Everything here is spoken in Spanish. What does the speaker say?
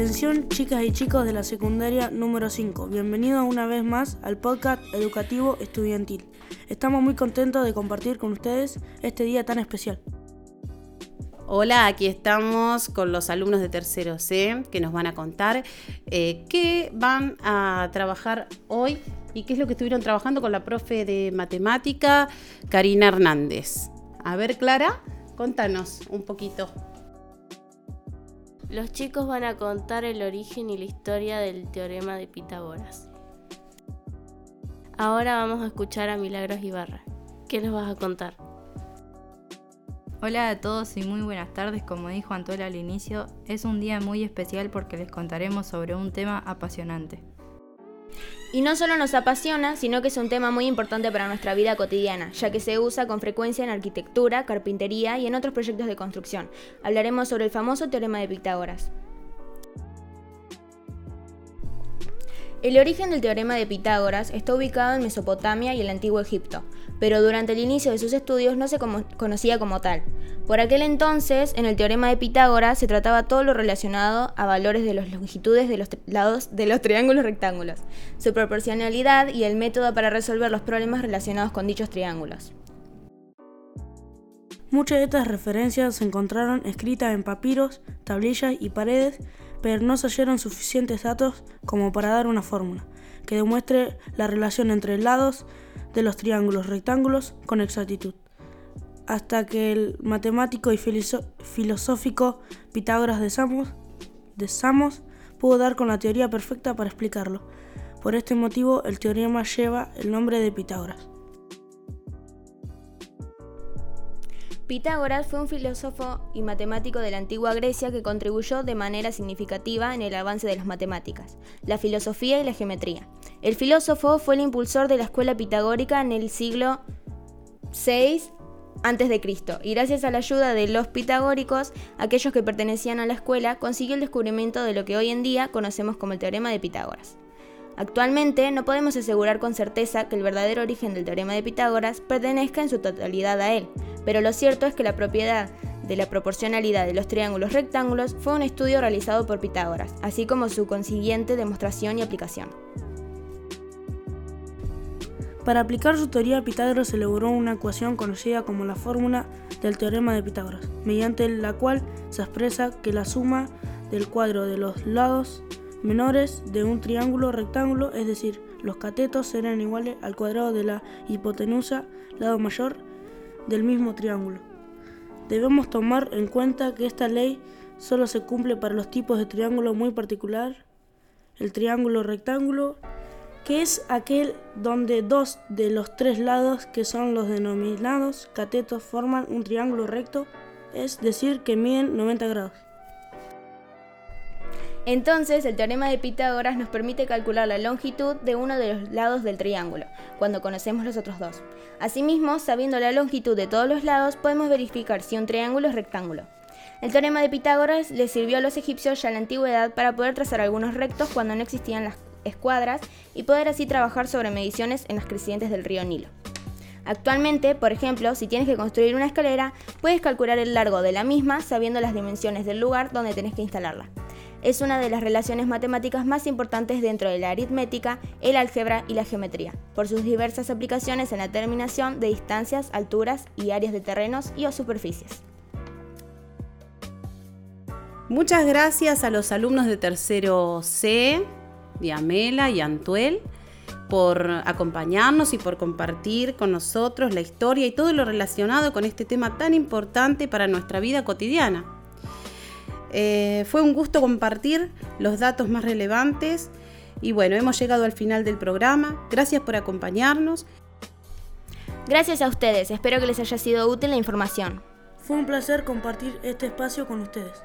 Atención chicas y chicos de la secundaria número 5, bienvenidos una vez más al podcast educativo estudiantil. Estamos muy contentos de compartir con ustedes este día tan especial. Hola, aquí estamos con los alumnos de tercero C que nos van a contar eh, qué van a trabajar hoy y qué es lo que estuvieron trabajando con la profe de matemática, Karina Hernández. A ver, Clara, contanos un poquito. Los chicos van a contar el origen y la historia del teorema de Pitágoras. Ahora vamos a escuchar a Milagros Ibarra. ¿Qué nos vas a contar? Hola a todos y muy buenas tardes. Como dijo Antola al inicio, es un día muy especial porque les contaremos sobre un tema apasionante. Y no solo nos apasiona, sino que es un tema muy importante para nuestra vida cotidiana, ya que se usa con frecuencia en arquitectura, carpintería y en otros proyectos de construcción. Hablaremos sobre el famoso teorema de Pitágoras. El origen del teorema de Pitágoras está ubicado en Mesopotamia y el antiguo Egipto, pero durante el inicio de sus estudios no se conocía como tal. Por aquel entonces, en el teorema de Pitágoras se trataba todo lo relacionado a valores de las longitudes de los lados de los triángulos rectángulos, su proporcionalidad y el método para resolver los problemas relacionados con dichos triángulos. Muchas de estas referencias se encontraron escritas en papiros, tablillas y paredes pero no se hallaron suficientes datos como para dar una fórmula que demuestre la relación entre lados de los triángulos rectángulos con exactitud, hasta que el matemático y filosófico Pitágoras de Samos, de Samos pudo dar con la teoría perfecta para explicarlo. Por este motivo, el teorema lleva el nombre de Pitágoras. Pitágoras fue un filósofo y matemático de la antigua Grecia que contribuyó de manera significativa en el avance de las matemáticas, la filosofía y la geometría. El filósofo fue el impulsor de la escuela pitagórica en el siglo VI a.C. y gracias a la ayuda de los pitagóricos, aquellos que pertenecían a la escuela, consiguió el descubrimiento de lo que hoy en día conocemos como el teorema de Pitágoras. Actualmente no podemos asegurar con certeza que el verdadero origen del teorema de Pitágoras pertenezca en su totalidad a él, pero lo cierto es que la propiedad de la proporcionalidad de los triángulos rectángulos fue un estudio realizado por Pitágoras, así como su consiguiente demostración y aplicación. Para aplicar su teoría, Pitágoras elaboró una ecuación conocida como la fórmula del teorema de Pitágoras, mediante la cual se expresa que la suma del cuadro de los lados menores de un triángulo rectángulo, es decir, los catetos serán iguales al cuadrado de la hipotenusa, lado mayor, del mismo triángulo. Debemos tomar en cuenta que esta ley solo se cumple para los tipos de triángulo muy particular, el triángulo rectángulo, que es aquel donde dos de los tres lados, que son los denominados catetos, forman un triángulo recto, es decir, que miden 90 grados. Entonces, el teorema de Pitágoras nos permite calcular la longitud de uno de los lados del triángulo, cuando conocemos los otros dos. Asimismo, sabiendo la longitud de todos los lados, podemos verificar si un triángulo es rectángulo. El teorema de Pitágoras le sirvió a los egipcios ya en la antigüedad para poder trazar algunos rectos cuando no existían las escuadras y poder así trabajar sobre mediciones en las crecientes del río Nilo. Actualmente, por ejemplo, si tienes que construir una escalera, puedes calcular el largo de la misma sabiendo las dimensiones del lugar donde tenés que instalarla es una de las relaciones matemáticas más importantes dentro de la aritmética, el álgebra y la geometría, por sus diversas aplicaciones en la determinación de distancias, alturas y áreas de terrenos y o superficies. Muchas gracias a los alumnos de tercero C, Diamela y Antuel, por acompañarnos y por compartir con nosotros la historia y todo lo relacionado con este tema tan importante para nuestra vida cotidiana. Eh, fue un gusto compartir los datos más relevantes y bueno, hemos llegado al final del programa. Gracias por acompañarnos. Gracias a ustedes, espero que les haya sido útil la información. Fue un placer compartir este espacio con ustedes.